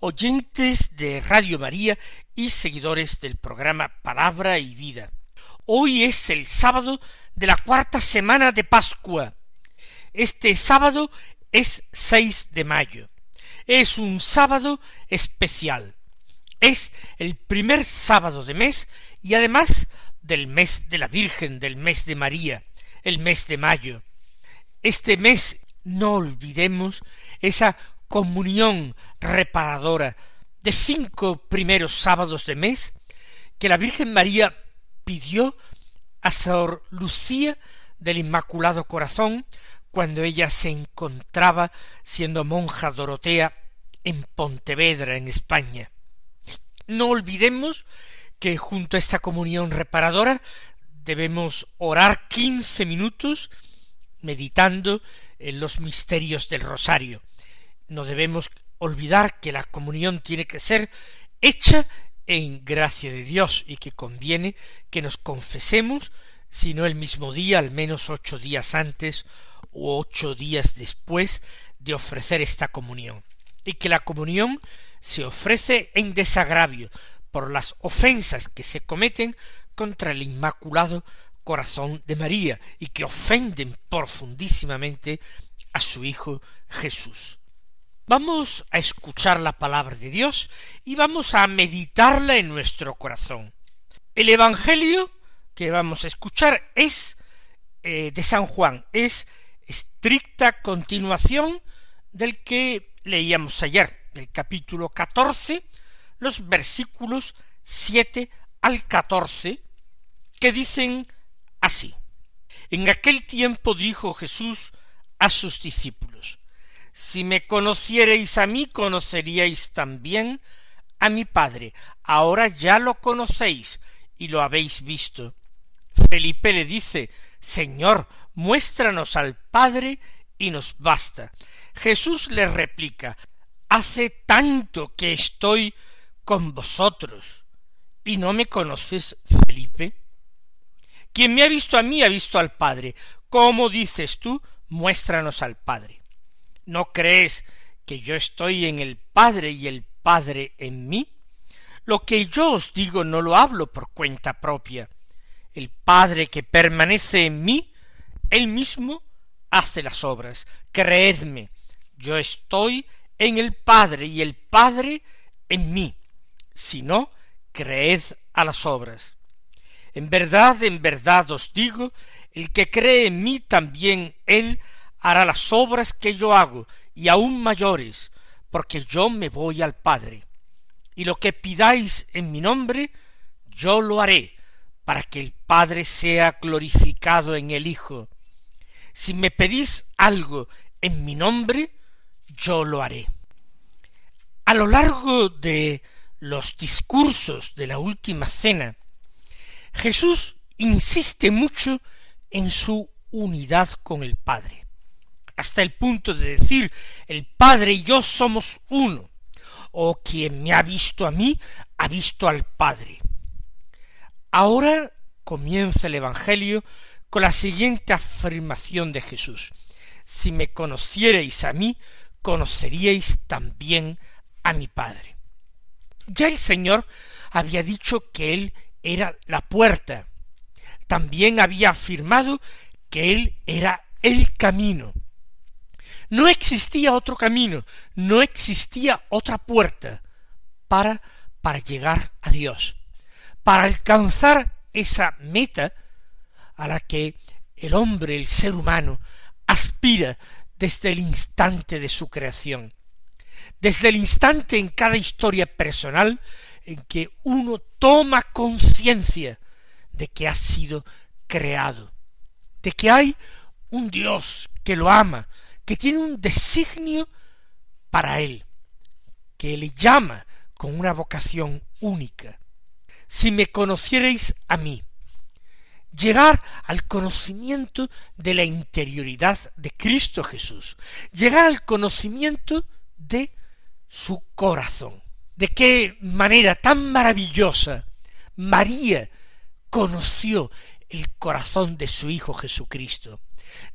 oyentes de Radio María y seguidores del programa Palabra y Vida. Hoy es el sábado de la cuarta semana de Pascua. Este sábado es 6 de mayo. Es un sábado especial. Es el primer sábado de mes y además del mes de la Virgen, del mes de María, el mes de mayo. Este mes no olvidemos esa comunión reparadora de cinco primeros sábados de mes que la Virgen María pidió a Sor Lucía del Inmaculado Corazón cuando ella se encontraba siendo monja Dorotea en Pontevedra, en España. No olvidemos que junto a esta comunión reparadora debemos orar quince minutos meditando en los misterios del rosario. No debemos olvidar que la comunión tiene que ser hecha en gracia de Dios y que conviene que nos confesemos, si no el mismo día, al menos ocho días antes o ocho días después de ofrecer esta comunión, y que la comunión se ofrece en desagravio por las ofensas que se cometen contra el Inmaculado Corazón de María y que ofenden profundísimamente a su Hijo Jesús. Vamos a escuchar la palabra de Dios y vamos a meditarla en nuestro corazón. El Evangelio que vamos a escuchar es eh, de San Juan, es estricta continuación del que leíamos ayer, del capítulo catorce, los versículos siete al catorce, que dicen así. En aquel tiempo dijo Jesús a sus discípulos, si me conocierais a mí, conoceríais también a mi Padre. Ahora ya lo conocéis y lo habéis visto. Felipe le dice, Señor, muéstranos al Padre y nos basta. Jesús le replica, Hace tanto que estoy con vosotros y no me conoces, Felipe. Quien me ha visto a mí ha visto al Padre. ¿Cómo dices tú? Muéstranos al Padre. ¿No crees que yo estoy en el Padre y el Padre en mí? Lo que yo os digo no lo hablo por cuenta propia. El Padre que permanece en mí, él mismo hace las obras. Creedme, yo estoy en el Padre y el Padre en mí. Si no, creed a las obras. En verdad, en verdad os digo, el que cree en mí también él hará las obras que yo hago, y aún mayores, porque yo me voy al Padre. Y lo que pidáis en mi nombre, yo lo haré, para que el Padre sea glorificado en el Hijo. Si me pedís algo en mi nombre, yo lo haré. A lo largo de los discursos de la última cena, Jesús insiste mucho en su unidad con el Padre hasta el punto de decir el Padre y yo somos uno, o quien me ha visto a mí ha visto al Padre. Ahora comienza el Evangelio con la siguiente afirmación de Jesús. Si me conocierais a mí, conoceríais también a mi Padre. Ya el Señor había dicho que Él era la puerta. También había afirmado que Él era el camino. No existía otro camino, no existía otra puerta para, para llegar a Dios, para alcanzar esa meta a la que el hombre, el ser humano, aspira desde el instante de su creación, desde el instante en cada historia personal en que uno toma conciencia de que ha sido creado, de que hay un Dios que lo ama, que tiene un designio para él, que le llama con una vocación única. Si me conocierais a mí, llegar al conocimiento de la interioridad de Cristo Jesús, llegar al conocimiento de su corazón. De qué manera tan maravillosa María conoció el corazón de su Hijo Jesucristo.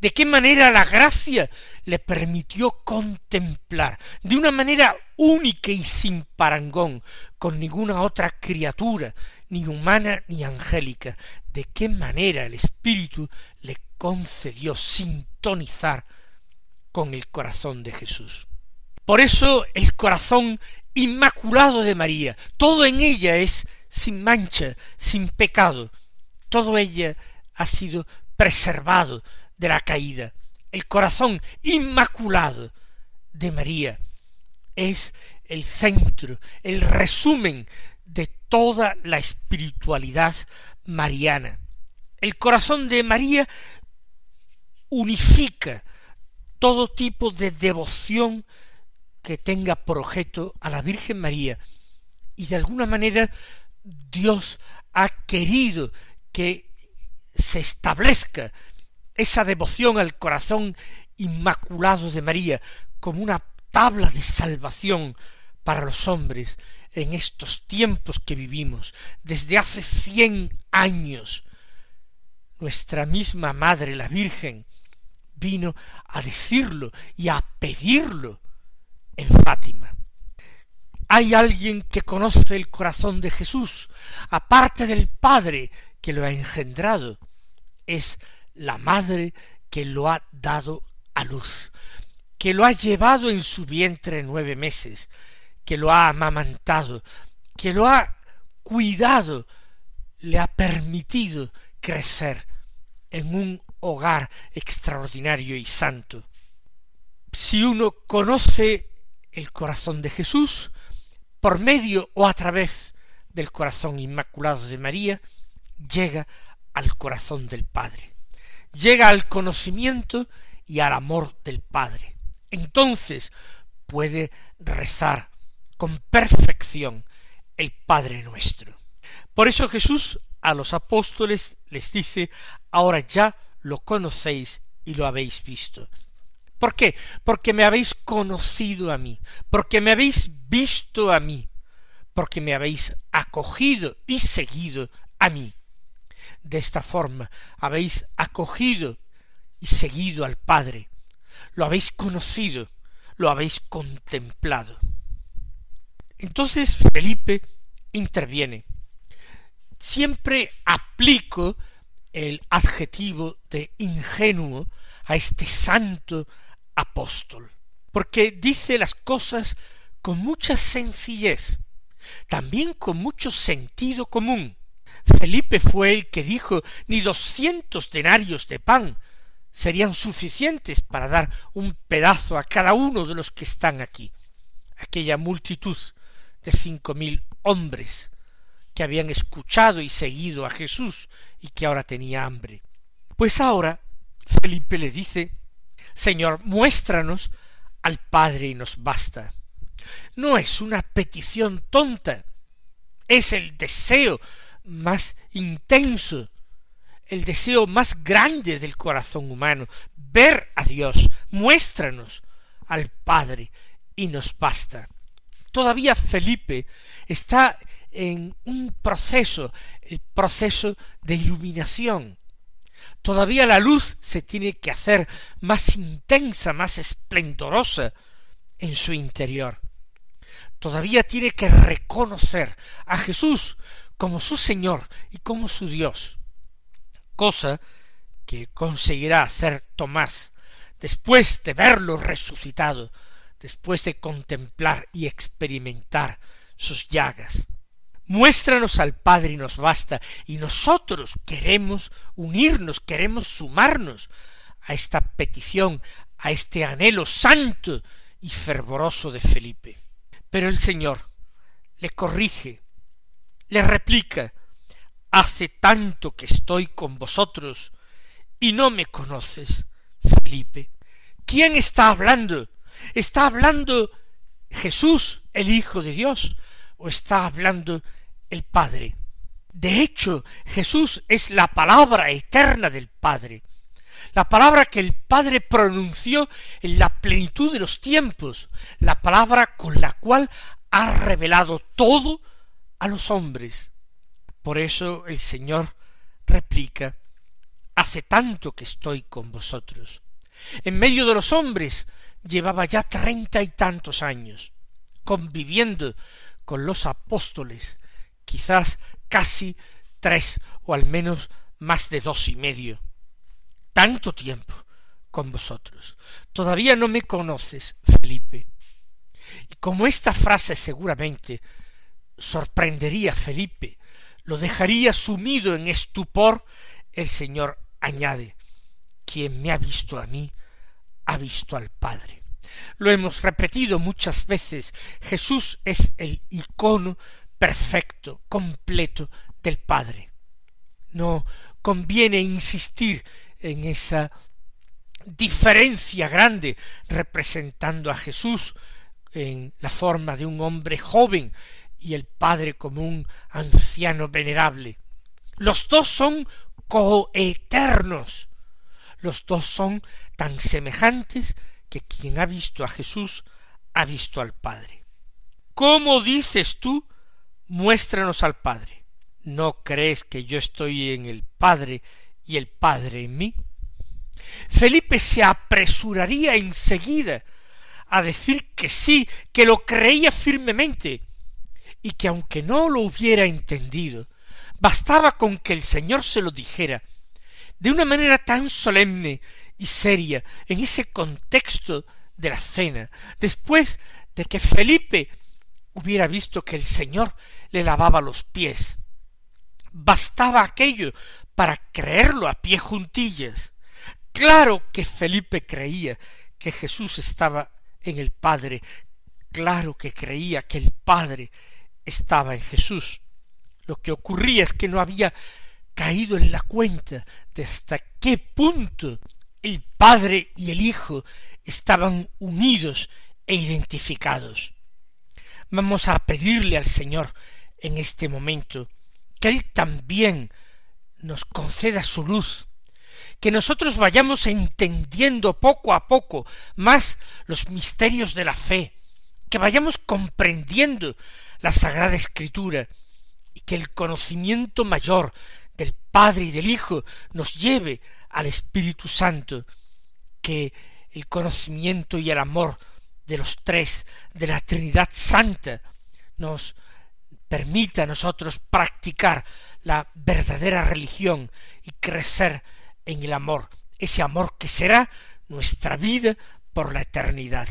De qué manera la gracia le permitió contemplar de una manera única y sin parangón con ninguna otra criatura, ni humana ni angélica, de qué manera el Espíritu le concedió sintonizar con el corazón de Jesús. Por eso el corazón inmaculado de María, todo en ella es sin mancha, sin pecado, todo ella ha sido preservado de la caída. El corazón inmaculado de María es el centro, el resumen de toda la espiritualidad mariana. El corazón de María unifica todo tipo de devoción que tenga por objeto a la Virgen María y de alguna manera Dios ha querido que se establezca esa devoción al corazón inmaculado de María como una tabla de salvación para los hombres en estos tiempos que vivimos, desde hace cien años. Nuestra misma Madre, la Virgen, vino a decirlo y a pedirlo en Fátima. Hay alguien que conoce el corazón de Jesús, aparte del Padre que lo ha engendrado, es la Madre que lo ha dado a luz, que lo ha llevado en su vientre nueve meses, que lo ha amamantado, que lo ha cuidado, le ha permitido crecer en un hogar extraordinario y santo. Si uno conoce el corazón de Jesús, por medio o a través del corazón inmaculado de María, llega al corazón del Padre, llega al conocimiento y al amor del Padre. Entonces puede rezar con perfección el Padre nuestro. Por eso Jesús a los apóstoles les dice, ahora ya lo conocéis y lo habéis visto. ¿Por qué? Porque me habéis conocido a mí, porque me habéis visto a mí, porque me habéis acogido y seguido a mí. De esta forma habéis acogido y seguido al Padre, lo habéis conocido, lo habéis contemplado. Entonces Felipe interviene. Siempre aplico el adjetivo de ingenuo a este santo apóstol, porque dice las cosas con mucha sencillez, también con mucho sentido común. Felipe fue el que dijo ni doscientos denarios de pan serían suficientes para dar un pedazo a cada uno de los que están aquí. Aquella multitud de cinco mil hombres que habían escuchado y seguido a Jesús y que ahora tenía hambre. Pues ahora Felipe le dice Señor, muéstranos al Padre y nos basta. No es una petición tonta, es el deseo más intenso, el deseo más grande del corazón humano, ver a Dios, muéstranos al Padre y nos basta. Todavía Felipe está en un proceso, el proceso de iluminación, Todavía la luz se tiene que hacer más intensa, más esplendorosa en su interior. Todavía tiene que reconocer a Jesús como su Señor y como su Dios, cosa que conseguirá hacer Tomás después de verlo resucitado, después de contemplar y experimentar sus llagas. Muéstranos al Padre y nos basta, y nosotros queremos unirnos, queremos sumarnos a esta petición, a este anhelo santo y fervoroso de Felipe. Pero el Señor le corrige, le replica, hace tanto que estoy con vosotros y no me conoces, Felipe. ¿Quién está hablando? Está hablando Jesús, el Hijo de Dios, o está hablando el Padre. De hecho, Jesús es la palabra eterna del Padre, la palabra que el Padre pronunció en la plenitud de los tiempos, la palabra con la cual ha revelado todo a los hombres. Por eso el Señor replica, hace tanto que estoy con vosotros. En medio de los hombres llevaba ya treinta y tantos años, conviviendo con los apóstoles, quizás casi tres o al menos más de dos y medio. Tanto tiempo con vosotros. Todavía no me conoces, Felipe. Y como esta frase seguramente sorprendería a Felipe, lo dejaría sumido en estupor, el Señor añade, quien me ha visto a mí, ha visto al Padre. Lo hemos repetido muchas veces, Jesús es el icono perfecto, completo del Padre. No conviene insistir en esa diferencia grande representando a Jesús en la forma de un hombre joven y el Padre como un anciano venerable. Los dos son coeternos. Los dos son tan semejantes que quien ha visto a Jesús ha visto al Padre. ¿Cómo dices tú muéstranos al Padre. ¿No crees que yo estoy en el Padre y el Padre en mí? Felipe se apresuraría enseguida a decir que sí, que lo creía firmemente, y que aunque no lo hubiera entendido, bastaba con que el Señor se lo dijera, de una manera tan solemne y seria, en ese contexto de la cena, después de que Felipe hubiera visto que el Señor le lavaba los pies. Bastaba aquello para creerlo a pie juntillas. Claro que Felipe creía que Jesús estaba en el Padre, claro que creía que el Padre estaba en Jesús. Lo que ocurría es que no había caído en la cuenta de hasta qué punto el Padre y el Hijo estaban unidos e identificados. Vamos a pedirle al Señor en este momento que Él también nos conceda su luz, que nosotros vayamos entendiendo poco a poco más los misterios de la fe, que vayamos comprendiendo la Sagrada Escritura, y que el conocimiento mayor del Padre y del Hijo nos lleve al Espíritu Santo, que el conocimiento y el amor de los tres, de la Trinidad Santa, nos permita a nosotros practicar la verdadera religión y crecer en el amor, ese amor que será nuestra vida por la eternidad.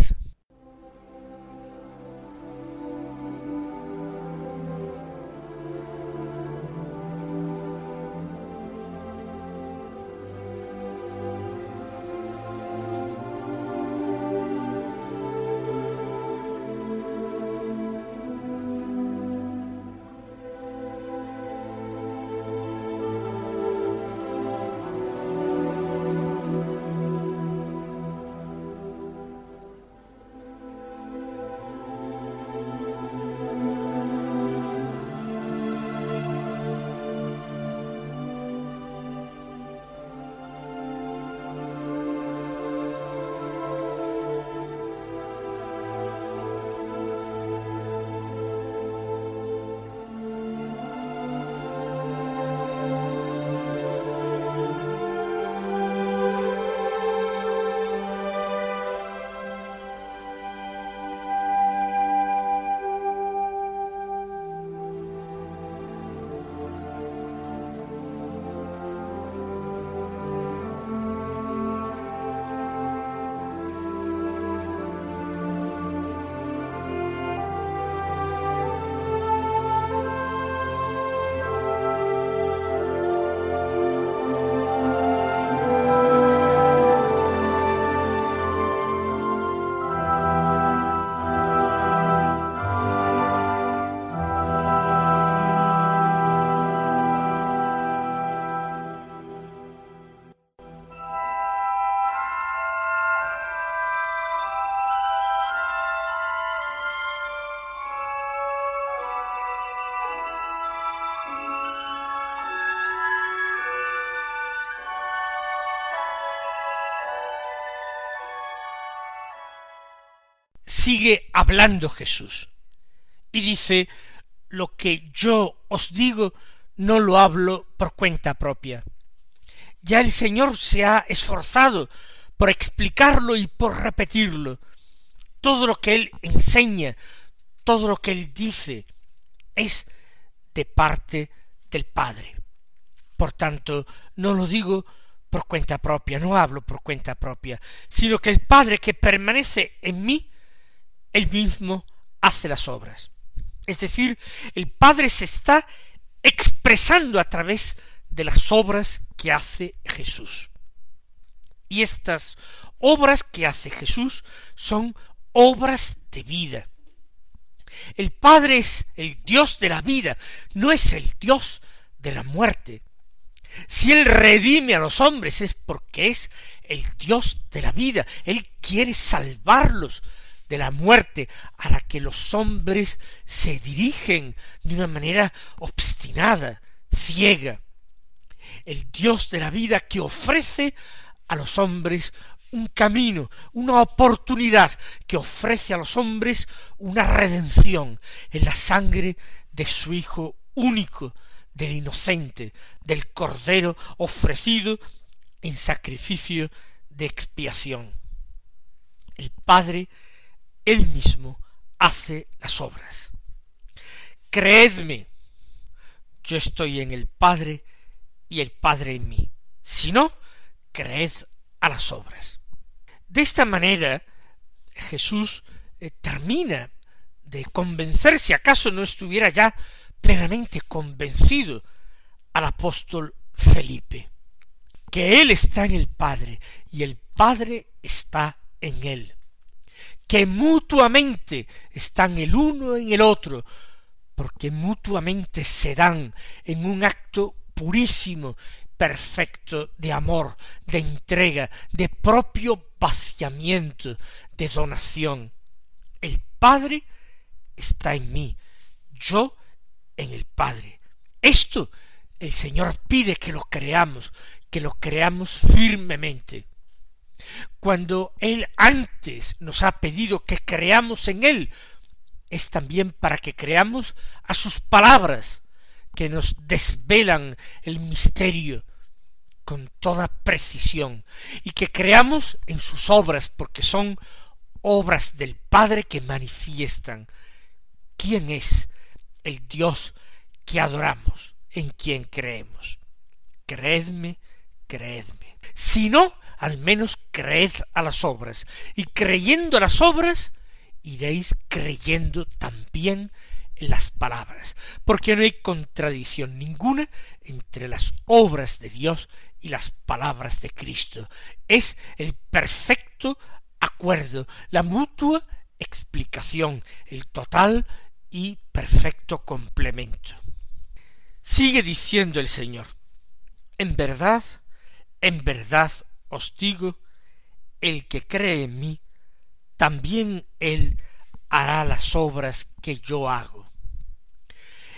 Sigue hablando Jesús y dice, lo que yo os digo no lo hablo por cuenta propia. Ya el Señor se ha esforzado por explicarlo y por repetirlo. Todo lo que Él enseña, todo lo que Él dice, es de parte del Padre. Por tanto, no lo digo por cuenta propia, no hablo por cuenta propia, sino que el Padre que permanece en mí, él mismo hace las obras. Es decir, el Padre se está expresando a través de las obras que hace Jesús. Y estas obras que hace Jesús son obras de vida. El Padre es el Dios de la vida, no es el Dios de la muerte. Si Él redime a los hombres es porque es el Dios de la vida. Él quiere salvarlos de la muerte a la que los hombres se dirigen de una manera obstinada, ciega. El Dios de la vida que ofrece a los hombres un camino, una oportunidad, que ofrece a los hombres una redención en la sangre de su Hijo único, del inocente, del Cordero ofrecido en sacrificio de expiación. El Padre, él mismo, hace las obras. Creedme, yo estoy en el Padre y el Padre en mí. Si no, creed a las obras. De esta manera, Jesús eh, termina de convencer, si acaso no estuviera ya plenamente convencido al apóstol Felipe, que él está en el Padre y el Padre está en él, que mutuamente están el uno en el otro, porque mutuamente se dan en un acto purísimo, perfecto de amor, de entrega, de propio vaciamiento, de donación. El Padre está en mí, yo en el Padre. Esto el Señor pide que lo creamos, que lo creamos firmemente. Cuando Él antes nos ha pedido que creamos en Él, es también para que creamos a sus palabras, que nos desvelan el misterio con toda precisión, y que creamos en sus obras, porque son obras del Padre que manifiestan quién es el Dios que adoramos, en quien creemos. Creedme, creedme. Si no, al menos creed a las obras, y creyendo a las obras, iréis creyendo también en las palabras, porque no hay contradicción ninguna entre las obras de Dios y las palabras de Cristo. Es el perfecto acuerdo, la mutua explicación, el total y perfecto complemento. Sigue diciendo el Señor, en verdad, en verdad os digo, el que cree en mí, también él hará las obras que yo hago.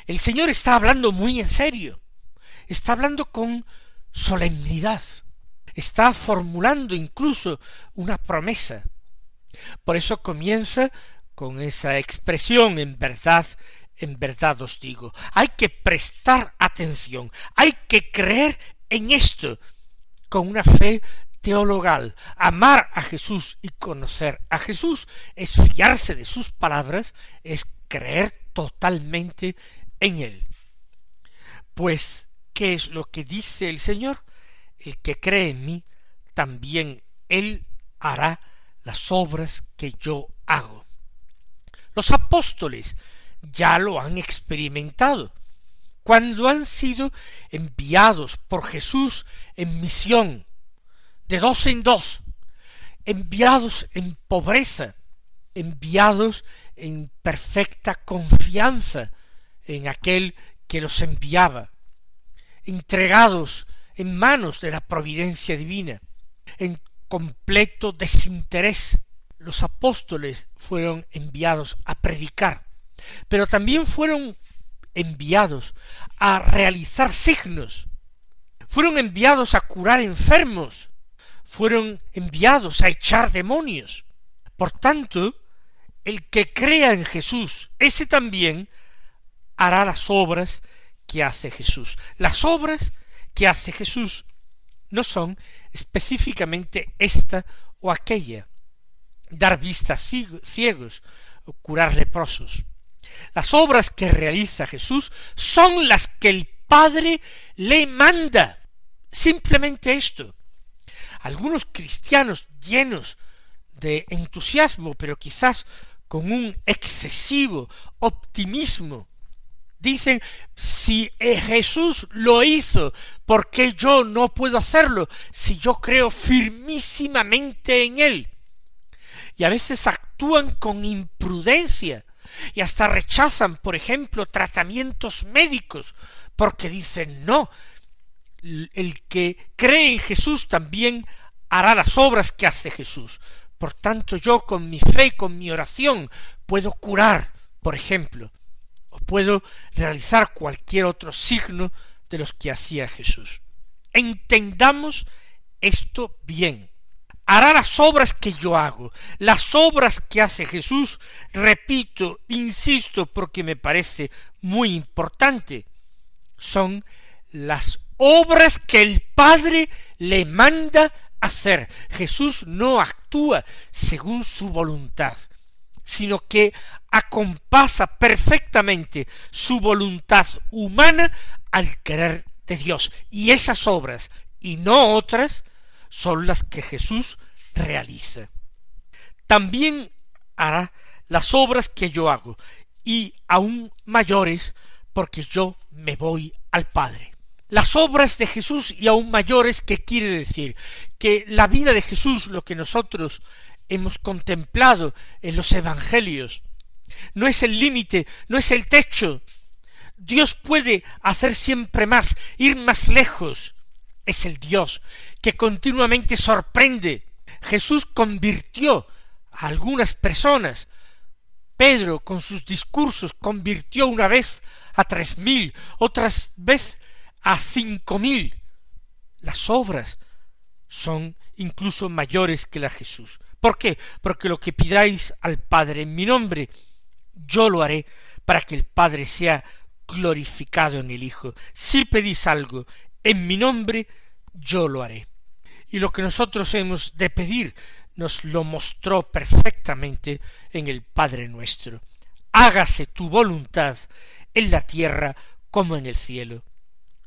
El Señor está hablando muy en serio, está hablando con solemnidad, está formulando incluso una promesa. Por eso comienza con esa expresión en verdad, en verdad os digo. Hay que prestar atención, hay que creer en esto con una fe teologal. Amar a Jesús y conocer a Jesús es fiarse de sus palabras, es creer totalmente en él. Pues, ¿qué es lo que dice el Señor? El que cree en mí, también él hará las obras que yo hago. Los apóstoles ya lo han experimentado cuando han sido enviados por Jesús en misión, de dos en dos, enviados en pobreza, enviados en perfecta confianza en aquel que los enviaba, entregados en manos de la providencia divina, en completo desinterés los apóstoles fueron enviados a predicar, pero también fueron enviados a realizar signos, fueron enviados a curar enfermos, fueron enviados a echar demonios. Por tanto, el que crea en Jesús, ese también hará las obras que hace Jesús. Las obras que hace Jesús no son específicamente esta o aquella, dar vistas ciegos curar leprosos. Las obras que realiza Jesús son las que el Padre le manda. Simplemente esto. Algunos cristianos llenos de entusiasmo, pero quizás con un excesivo optimismo, dicen, si Jesús lo hizo, ¿por qué yo no puedo hacerlo si yo creo firmísimamente en Él? Y a veces actúan con imprudencia y hasta rechazan, por ejemplo, tratamientos médicos, porque dicen, no, el que cree en Jesús también hará las obras que hace Jesús. Por tanto, yo con mi fe, con mi oración, puedo curar, por ejemplo, o puedo realizar cualquier otro signo de los que hacía Jesús. Entendamos esto bien. Hará las obras que yo hago, las obras que hace Jesús, repito, insisto, porque me parece muy importante, son las obras que el Padre le manda hacer. Jesús no actúa según su voluntad, sino que acompasa perfectamente su voluntad humana al querer de Dios. Y esas obras, y no otras, son las que Jesús realiza. También hará las obras que yo hago, y aún mayores, porque yo me voy al Padre. Las obras de Jesús y aún mayores, ¿qué quiere decir? Que la vida de Jesús, lo que nosotros hemos contemplado en los Evangelios, no es el límite, no es el techo. Dios puede hacer siempre más, ir más lejos. Es el Dios que continuamente sorprende. Jesús convirtió a algunas personas. Pedro, con sus discursos, convirtió una vez a tres mil, otras vez a cinco mil. Las obras son incluso mayores que la Jesús. ¿Por qué? Porque lo que pidáis al Padre en mi nombre, yo lo haré para que el Padre sea glorificado en el Hijo. Si pedís algo en mi nombre, yo lo haré. Y lo que nosotros hemos de pedir nos lo mostró perfectamente en el Padre nuestro. Hágase tu voluntad en la tierra como en el cielo.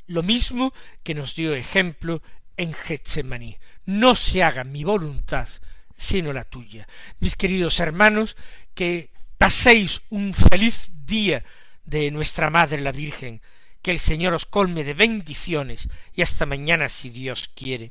Lo mismo que nos dio ejemplo en Getsemaní. No se haga mi voluntad, sino la tuya. Mis queridos hermanos, que paséis un feliz día de nuestra Madre la Virgen, que el Señor os colme de bendiciones y hasta mañana si Dios quiere.